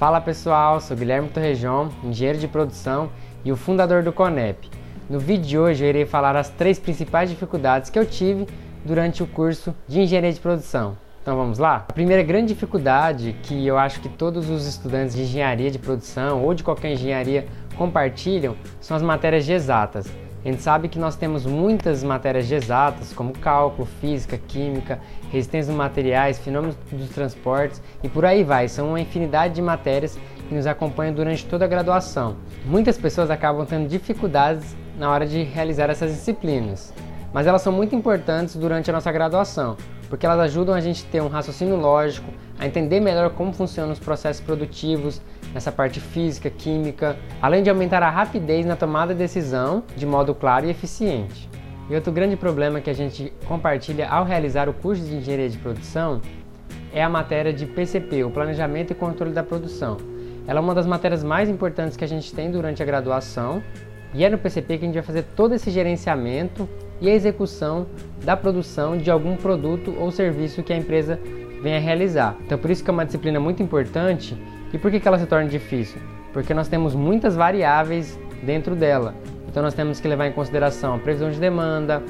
Fala pessoal, sou Guilherme Torrejon, engenheiro de produção e o fundador do Conep. No vídeo de hoje eu irei falar as três principais dificuldades que eu tive durante o curso de engenharia de produção. Então vamos lá? A primeira grande dificuldade que eu acho que todos os estudantes de engenharia de produção ou de qualquer engenharia compartilham são as matérias de exatas. A gente sabe que nós temos muitas matérias de exatas, como cálculo, física, química, resistência dos materiais, fenômenos dos transportes e por aí vai. São uma infinidade de matérias que nos acompanham durante toda a graduação. Muitas pessoas acabam tendo dificuldades na hora de realizar essas disciplinas, mas elas são muito importantes durante a nossa graduação, porque elas ajudam a gente a ter um raciocínio lógico, a entender melhor como funcionam os processos produtivos, nessa parte física, química, além de aumentar a rapidez na tomada de decisão de modo claro e eficiente. E outro grande problema que a gente compartilha ao realizar o curso de Engenharia de Produção é a matéria de PCP, o Planejamento e Controle da Produção. Ela é uma das matérias mais importantes que a gente tem durante a graduação e é no PCP que a gente vai fazer todo esse gerenciamento e a execução da produção de algum produto ou serviço que a empresa venha realizar. Então por isso que é uma disciplina muito importante. E por que, que ela se torna difícil? Porque nós temos muitas variáveis dentro dela. Então nós temos que levar em consideração a previsão de demanda,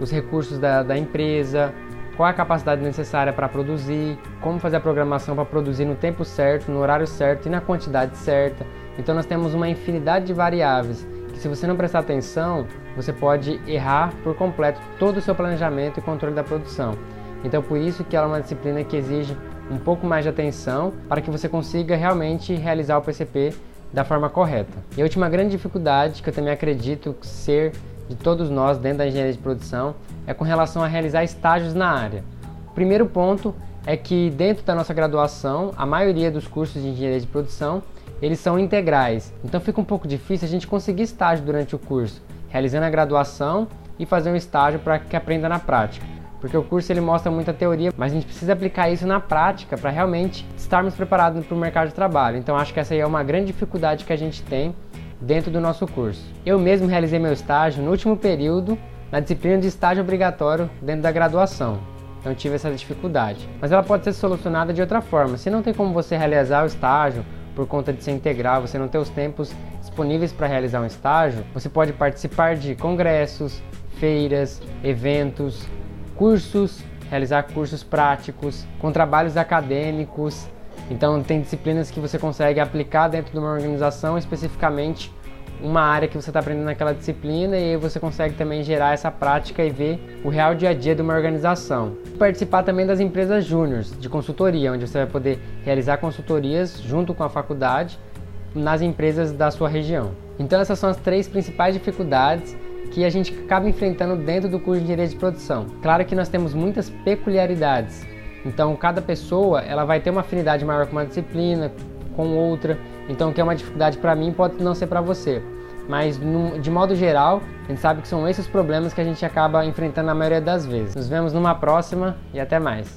os recursos da, da empresa, qual a capacidade necessária para produzir, como fazer a programação para produzir no tempo certo, no horário certo e na quantidade certa. Então nós temos uma infinidade de variáveis que se você não prestar atenção, você pode errar por completo todo o seu planejamento e controle da produção. Então por isso que ela é uma disciplina que exige um pouco mais de atenção para que você consiga realmente realizar o PCP da forma correta. E a última grande dificuldade que eu também acredito ser de todos nós dentro da engenharia de produção é com relação a realizar estágios na área. O primeiro ponto é que dentro da nossa graduação, a maioria dos cursos de engenharia de produção, eles são integrais. Então fica um pouco difícil a gente conseguir estágio durante o curso, realizando a graduação e fazer um estágio para que aprenda na prática porque o curso ele mostra muita teoria, mas a gente precisa aplicar isso na prática para realmente estarmos preparados para o mercado de trabalho. Então acho que essa aí é uma grande dificuldade que a gente tem dentro do nosso curso. Eu mesmo realizei meu estágio no último período na disciplina de estágio obrigatório dentro da graduação. Então tive essa dificuldade. Mas ela pode ser solucionada de outra forma. Se não tem como você realizar o estágio por conta de ser integral, você não ter os tempos disponíveis para realizar um estágio, você pode participar de congressos, feiras, eventos, cursos, realizar cursos práticos, com trabalhos acadêmicos. Então, tem disciplinas que você consegue aplicar dentro de uma organização, especificamente uma área que você está aprendendo naquela disciplina, e você consegue também gerar essa prática e ver o real dia a dia de uma organização. Participar também das empresas júniores de consultoria, onde você vai poder realizar consultorias junto com a faculdade nas empresas da sua região. Então, essas são as três principais dificuldades que a gente acaba enfrentando dentro do curso de engenharia de produção. Claro que nós temos muitas peculiaridades, então cada pessoa ela vai ter uma afinidade maior com uma disciplina, com outra, então o que é uma dificuldade para mim pode não ser para você. Mas de modo geral, a gente sabe que são esses problemas que a gente acaba enfrentando na maioria das vezes. Nos vemos numa próxima e até mais.